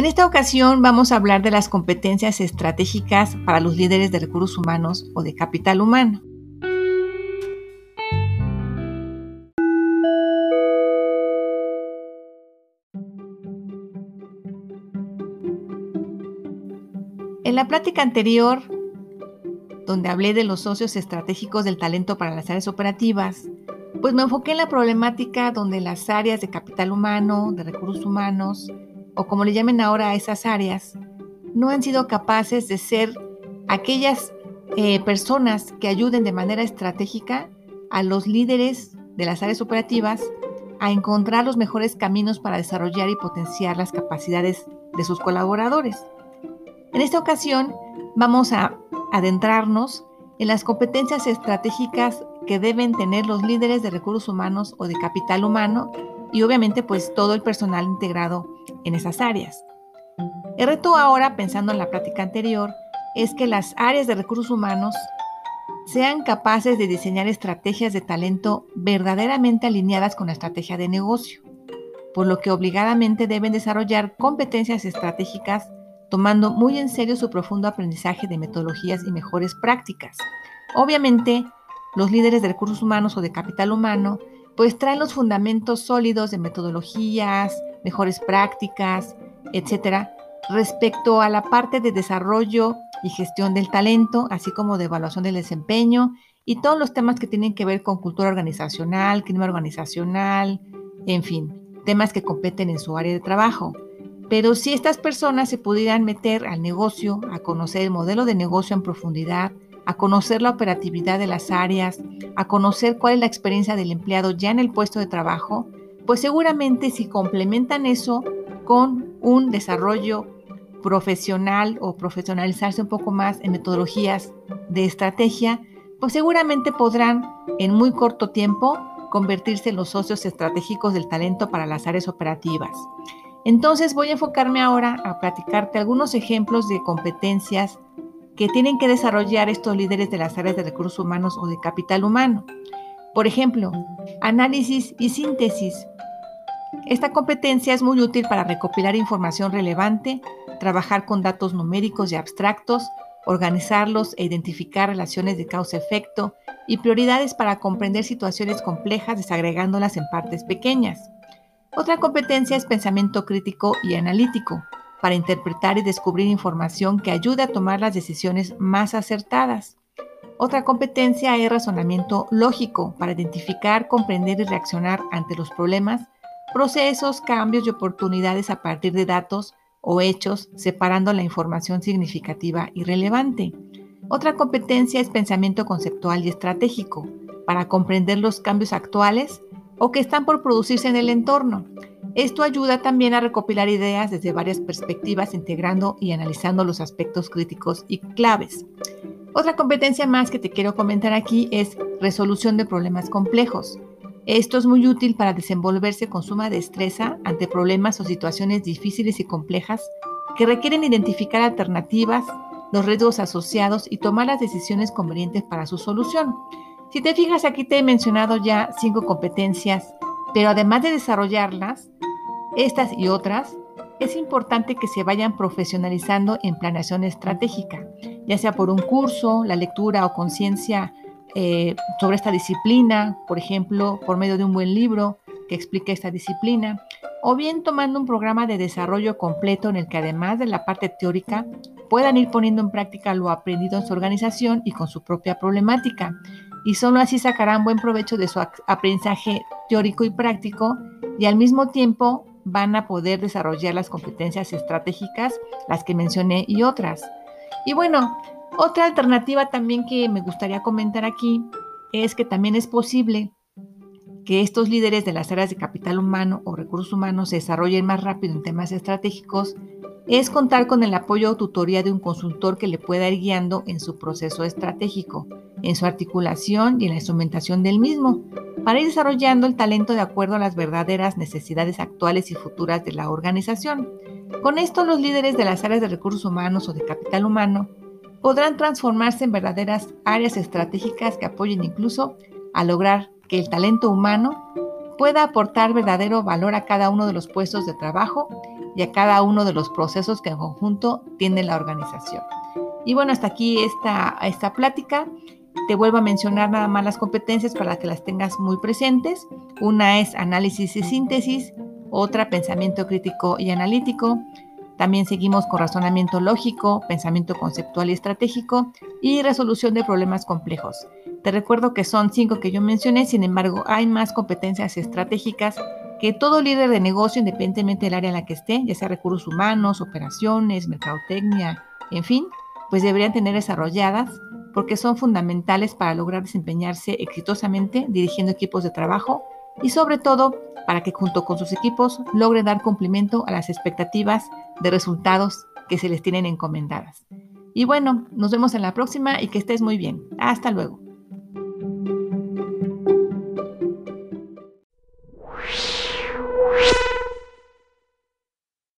En esta ocasión vamos a hablar de las competencias estratégicas para los líderes de recursos humanos o de capital humano. En la plática anterior, donde hablé de los socios estratégicos del talento para las áreas operativas, pues me enfoqué en la problemática donde las áreas de capital humano, de recursos humanos, o como le llamen ahora a esas áreas, no han sido capaces de ser aquellas eh, personas que ayuden de manera estratégica a los líderes de las áreas operativas a encontrar los mejores caminos para desarrollar y potenciar las capacidades de sus colaboradores. En esta ocasión vamos a adentrarnos en las competencias estratégicas que deben tener los líderes de recursos humanos o de capital humano y obviamente pues todo el personal integrado en esas áreas. El reto ahora, pensando en la práctica anterior, es que las áreas de recursos humanos sean capaces de diseñar estrategias de talento verdaderamente alineadas con la estrategia de negocio, por lo que obligadamente deben desarrollar competencias estratégicas tomando muy en serio su profundo aprendizaje de metodologías y mejores prácticas. Obviamente, los líderes de recursos humanos o de capital humano pues traen los fundamentos sólidos de metodologías, mejores prácticas, etcétera, respecto a la parte de desarrollo y gestión del talento, así como de evaluación del desempeño y todos los temas que tienen que ver con cultura organizacional, clima organizacional, en fin, temas que competen en su área de trabajo. Pero si estas personas se pudieran meter al negocio, a conocer el modelo de negocio en profundidad, a conocer la operatividad de las áreas, a conocer cuál es la experiencia del empleado ya en el puesto de trabajo, pues seguramente si complementan eso con un desarrollo profesional o profesionalizarse un poco más en metodologías de estrategia, pues seguramente podrán en muy corto tiempo convertirse en los socios estratégicos del talento para las áreas operativas. Entonces voy a enfocarme ahora a platicarte algunos ejemplos de competencias que tienen que desarrollar estos líderes de las áreas de recursos humanos o de capital humano. Por ejemplo, análisis y síntesis. Esta competencia es muy útil para recopilar información relevante, trabajar con datos numéricos y abstractos, organizarlos e identificar relaciones de causa-efecto y prioridades para comprender situaciones complejas desagregándolas en partes pequeñas. Otra competencia es pensamiento crítico y analítico para interpretar y descubrir información que ayude a tomar las decisiones más acertadas. Otra competencia es razonamiento lógico para identificar, comprender y reaccionar ante los problemas, procesos, cambios y oportunidades a partir de datos o hechos, separando la información significativa y relevante. Otra competencia es pensamiento conceptual y estratégico para comprender los cambios actuales o que están por producirse en el entorno, esto ayuda también a recopilar ideas desde varias perspectivas, integrando y analizando los aspectos críticos y claves. Otra competencia más que te quiero comentar aquí es resolución de problemas complejos. Esto es muy útil para desenvolverse con suma destreza ante problemas o situaciones difíciles y complejas que requieren identificar alternativas, los riesgos asociados y tomar las decisiones convenientes para su solución. Si te fijas, aquí te he mencionado ya cinco competencias, pero además de desarrollarlas, estas y otras, es importante que se vayan profesionalizando en planeación estratégica, ya sea por un curso, la lectura o conciencia eh, sobre esta disciplina, por ejemplo, por medio de un buen libro que explique esta disciplina, o bien tomando un programa de desarrollo completo en el que además de la parte teórica puedan ir poniendo en práctica lo aprendido en su organización y con su propia problemática. Y solo así sacarán buen provecho de su aprendizaje teórico y práctico y al mismo tiempo van a poder desarrollar las competencias estratégicas, las que mencioné y otras. Y bueno, otra alternativa también que me gustaría comentar aquí es que también es posible que estos líderes de las áreas de capital humano o recursos humanos se desarrollen más rápido en temas estratégicos es contar con el apoyo o tutoría de un consultor que le pueda ir guiando en su proceso estratégico, en su articulación y en la instrumentación del mismo, para ir desarrollando el talento de acuerdo a las verdaderas necesidades actuales y futuras de la organización. Con esto, los líderes de las áreas de recursos humanos o de capital humano podrán transformarse en verdaderas áreas estratégicas que apoyen incluso a lograr que el talento humano pueda aportar verdadero valor a cada uno de los puestos de trabajo y a cada uno de los procesos que en conjunto tiene la organización. Y bueno, hasta aquí esta, esta plática. Te vuelvo a mencionar nada más las competencias para que las tengas muy presentes. Una es análisis y síntesis, otra pensamiento crítico y analítico. También seguimos con razonamiento lógico, pensamiento conceptual y estratégico y resolución de problemas complejos. Te recuerdo que son cinco que yo mencioné, sin embargo hay más competencias estratégicas que todo líder de negocio, independientemente del área en la que esté, ya sea recursos humanos, operaciones, mercadotecnia, en fin, pues deberían tener desarrolladas porque son fundamentales para lograr desempeñarse exitosamente dirigiendo equipos de trabajo y sobre todo para que junto con sus equipos logren dar cumplimiento a las expectativas de resultados que se les tienen encomendadas. Y bueno, nos vemos en la próxima y que estés muy bien. Hasta luego.